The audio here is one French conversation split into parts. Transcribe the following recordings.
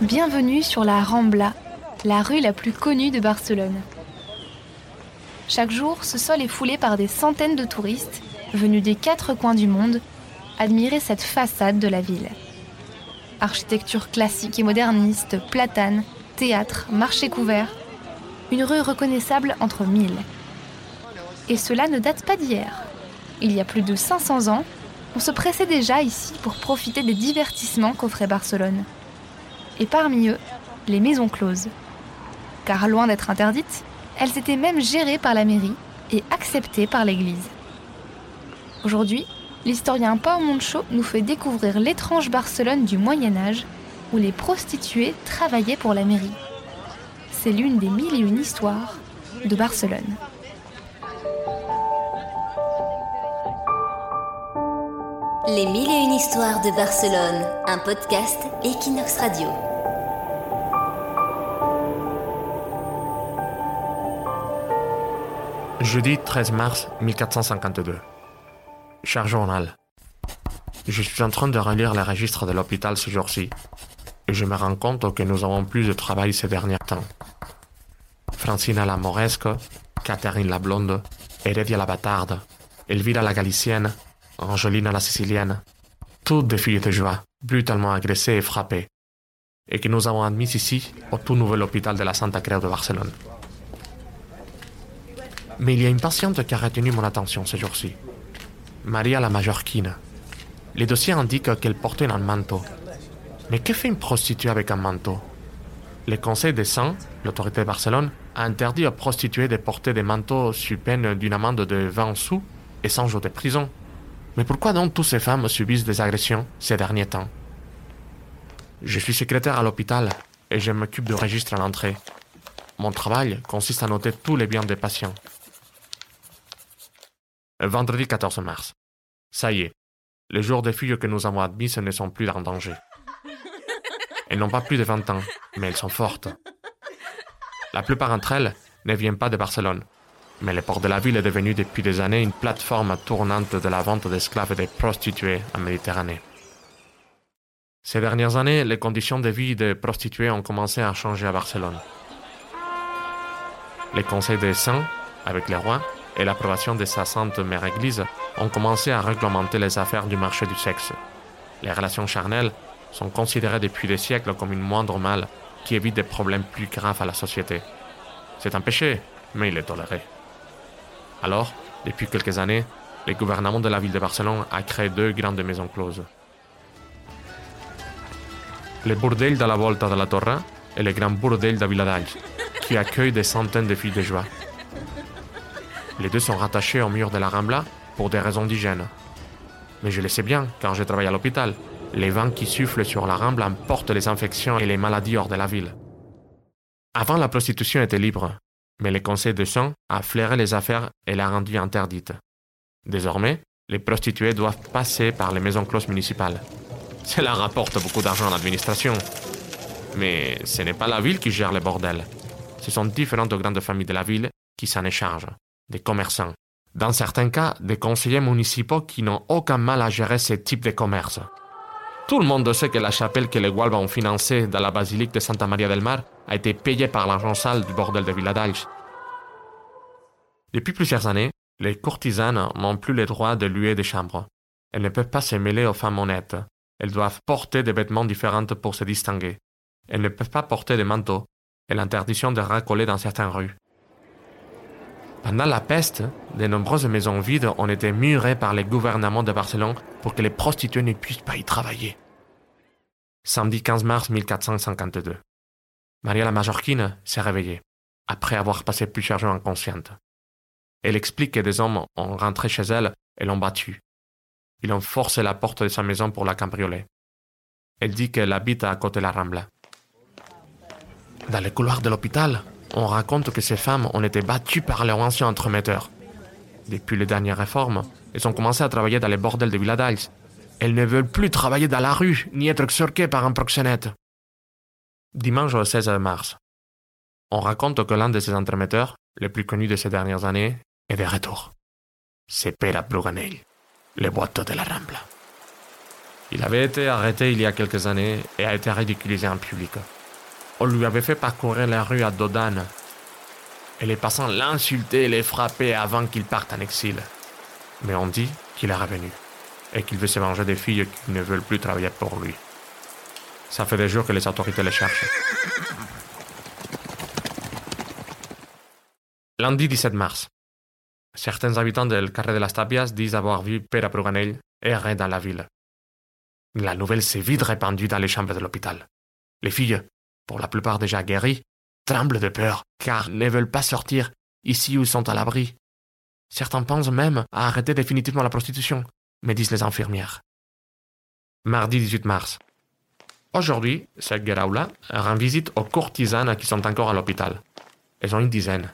Bienvenue sur la Rambla, la rue la plus connue de Barcelone. Chaque jour, ce sol est foulé par des centaines de touristes venus des quatre coins du monde admirer cette façade de la ville. Architecture classique et moderniste, platane, théâtre, marché couvert, une rue reconnaissable entre mille. Et cela ne date pas d'hier. Il y a plus de 500 ans, on se pressait déjà ici pour profiter des divertissements qu'offrait Barcelone. Et parmi eux, les maisons closes. Car loin d'être interdites, elles étaient même gérées par la mairie et acceptées par l'Église. Aujourd'hui, l'historien Paul Moncho nous fait découvrir l'étrange Barcelone du Moyen Âge où les prostituées travaillaient pour la mairie. C'est l'une des mille et une histoires de Barcelone. Les mille et une histoires de Barcelone, un podcast Equinox Radio. Jeudi 13 mars 1452. Cher journal, je suis en train de relire les registres de l'hôpital ce jour-ci et je me rends compte que nous avons plus de travail ces derniers temps. Francina la Moresque, Catherine la Blonde, Heredia la Bâtarde, Elvira la Galicienne, Angelina la Sicilienne, toutes des filles de joie, brutalement agressées et frappées, et que nous avons admises ici au tout nouvel hôpital de la Santa Creu de Barcelone. Mais il y a une patiente qui a retenu mon attention ce jour-ci. Maria la Majorquine. Les dossiers indiquent qu'elle portait un manteau. Mais que fait une prostituée avec un manteau? Le Conseil des Saints, l'autorité de Barcelone, a interdit aux prostituées de porter des manteaux sous peine d'une amende de 20 sous et 100 jours de prison. Mais pourquoi donc toutes ces femmes subissent des agressions ces derniers temps? Je suis secrétaire à l'hôpital et je m'occupe du registre à l'entrée. Mon travail consiste à noter tous les biens des patients. Vendredi 14 mars. Ça y est, les jours des filles que nous avons admises ne sont plus en danger. Elles n'ont pas plus de 20 ans, mais elles sont fortes. La plupart d'entre elles ne viennent pas de Barcelone, mais le port de la ville est devenu depuis des années une plateforme tournante de la vente d'esclaves et de prostituées en Méditerranée. Ces dernières années, les conditions de vie des prostituées ont commencé à changer à Barcelone. Les conseils des saints, avec les rois, et l'approbation de sa sainte mère Église ont commencé à réglementer les affaires du marché du sexe. Les relations charnelles sont considérées depuis des siècles comme une moindre mal qui évite des problèmes plus graves à la société. C'est un péché, mais il est toléré. Alors, depuis quelques années, le gouvernement de la ville de Barcelone a créé deux grandes maisons closes. Le bordel de la Volta de la Torre et le grand bordel de Viladalls, qui accueille des centaines de filles de joie. Les deux sont rattachés au mur de la Rambla pour des raisons d'hygiène. Mais je le sais bien, car je travaille à l'hôpital. Les vents qui soufflent sur la Rambla emportent les infections et les maladies hors de la ville. Avant, la prostitution était libre, mais le Conseil de sang a flairé les affaires et l'a rendue interdite. Désormais, les prostituées doivent passer par les maisons closes municipales. Cela rapporte beaucoup d'argent à l'administration. Mais ce n'est pas la ville qui gère les bordels. Ce sont différentes grandes familles de la ville qui s'en échargent des commerçants. Dans certains cas, des conseillers municipaux qui n'ont aucun mal à gérer ce type de commerce. Tout le monde sait que la chapelle que les Gualbes ont financée dans la basilique de Santa Maria del Mar a été payée par l'argent sale du bordel de Villadalch. Depuis plusieurs années, les courtisanes n'ont plus le droit de louer des chambres. Elles ne peuvent pas se mêler aux femmes honnêtes. Elles doivent porter des vêtements différents pour se distinguer. Elles ne peuvent pas porter de manteaux et l'interdiction de racoler dans certaines rues. Pendant la peste, de nombreuses maisons vides ont été murées par les gouvernements de Barcelone pour que les prostituées ne puissent pas y travailler. Samedi 15 mars 1452. Maria la Majorquine s'est réveillée, après avoir passé plusieurs jours inconsciente. Elle explique que des hommes ont rentré chez elle et l'ont battue. Ils ont forcé la porte de sa maison pour la cambrioler. Elle dit qu'elle habite à côté de la Rambla. Dans les couloirs de l'hôpital, on raconte que ces femmes ont été battues par leurs anciens entremetteurs. Depuis les dernières réformes, elles ont commencé à travailler dans les bordels de Villadals. Elles ne veulent plus travailler dans la rue, ni être extorquées par un proxénète. Dimanche 16 mars. On raconte que l'un de ces entremetteurs, le plus connu de ces dernières années, est de retour. C'est Pera Bruganell, le boiteau de la Rambla. Il avait été arrêté il y a quelques années et a été ridiculisé en public. On lui avait fait parcourir la rue à Dodane. Et les passants l'insultaient et les frappaient avant qu'il parte en exil. Mais on dit qu'il est revenu et qu'il veut se venger des filles qui ne veulent plus travailler pour lui. Ça fait des jours que les autorités le cherchent. Lundi 17 mars. Certains habitants del Carré de las Tapias disent avoir vu Pere Bruganell errer dans la ville. La nouvelle s'est vite répandue dans les chambres de l'hôpital. Les filles, pour la plupart déjà guéries, tremblent de peur, car ne veulent pas sortir ici où sont à l'abri. Certains pensent même à arrêter définitivement la prostitution, me disent les infirmières. Mardi 18 mars. Aujourd'hui, cette Geraula rend visite aux courtisanes qui sont encore à l'hôpital. Elles ont une dizaine.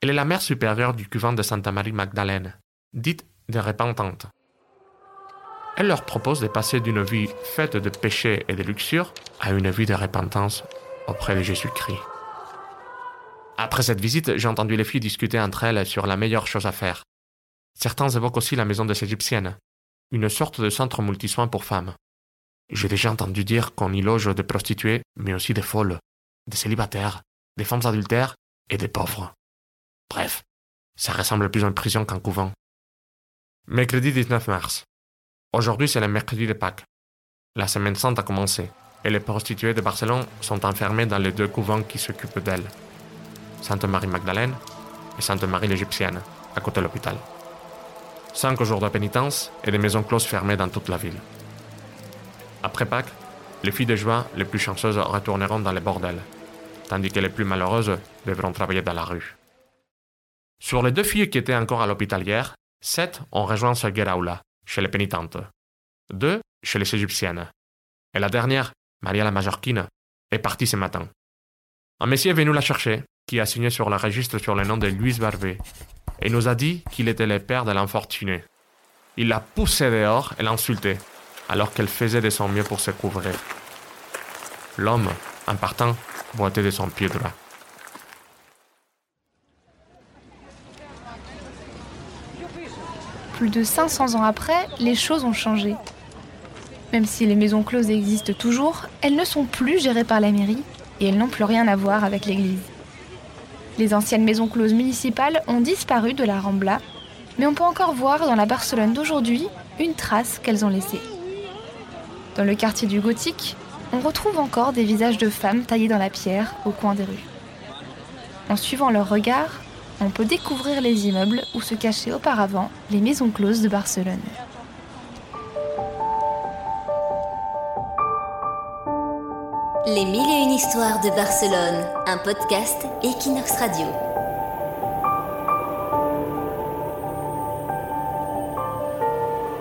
Elle est la mère supérieure du couvent de Santa Marie Magdalene, dite des repentantes. Elle leur propose de passer d'une vie faite de péché et de luxure à une vie de repentance auprès de Jésus-Christ. Après cette visite, j'ai entendu les filles discuter entre elles sur la meilleure chose à faire. Certains évoquent aussi la maison des Égyptiennes, une sorte de centre multisoins pour femmes. J'ai déjà entendu dire qu'on y loge des prostituées, mais aussi des folles, des célibataires, des femmes adultères et des pauvres. Bref, ça ressemble plus à une prison qu'un couvent. Mercredi 19 mars. Aujourd'hui, c'est le mercredi de Pâques. La semaine sainte a commencé, et les prostituées de Barcelone sont enfermées dans les deux couvents qui s'occupent d'elles. Sainte Marie Magdalene et Sainte Marie l'Égyptienne, à côté de l'hôpital. Cinq jours de pénitence et des maisons closes fermées dans toute la ville. Après Pâques, les filles de joie les plus chanceuses retourneront dans les bordels, tandis que les plus malheureuses devront travailler dans la rue. Sur les deux filles qui étaient encore à l'hôpital hier, sept ont rejoint ce chez les pénitentes. Deux chez les Égyptiennes. Et la dernière, Maria la Majorquine, est partie ce matin. Un messier est venu la chercher, qui a signé sur le registre sur le nom de Louise Barbet, et nous a dit qu'il était le père de l'infortuné. Il l'a poussée dehors et l'a insultée, alors qu'elle faisait de son mieux pour se couvrir. L'homme, en partant, boitait de son pied droit. Plus de 500 ans après, les choses ont changé. Même si les maisons closes existent toujours, elles ne sont plus gérées par la mairie et elles n'ont plus rien à voir avec l'église. Les anciennes maisons closes municipales ont disparu de la Rambla, mais on peut encore voir dans la Barcelone d'aujourd'hui une trace qu'elles ont laissée. Dans le quartier du Gothique, on retrouve encore des visages de femmes taillés dans la pierre au coin des rues. En suivant leur regard, on peut découvrir les immeubles où se cachaient auparavant les maisons closes de Barcelone. Les mille et une histoires de Barcelone, un podcast Equinox Radio.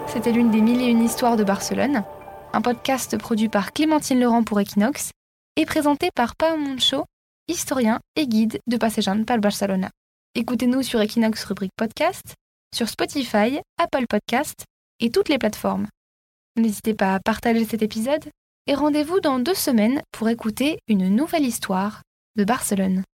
C'était l'une des mille et une histoires de Barcelone, un podcast produit par Clémentine Laurent pour Equinox et présenté par Pao Moncho, historien et guide de Passejan par Barcelona. Écoutez-nous sur Equinox rubrique podcast, sur Spotify, Apple Podcast et toutes les plateformes. N'hésitez pas à partager cet épisode et rendez-vous dans deux semaines pour écouter une nouvelle histoire de Barcelone.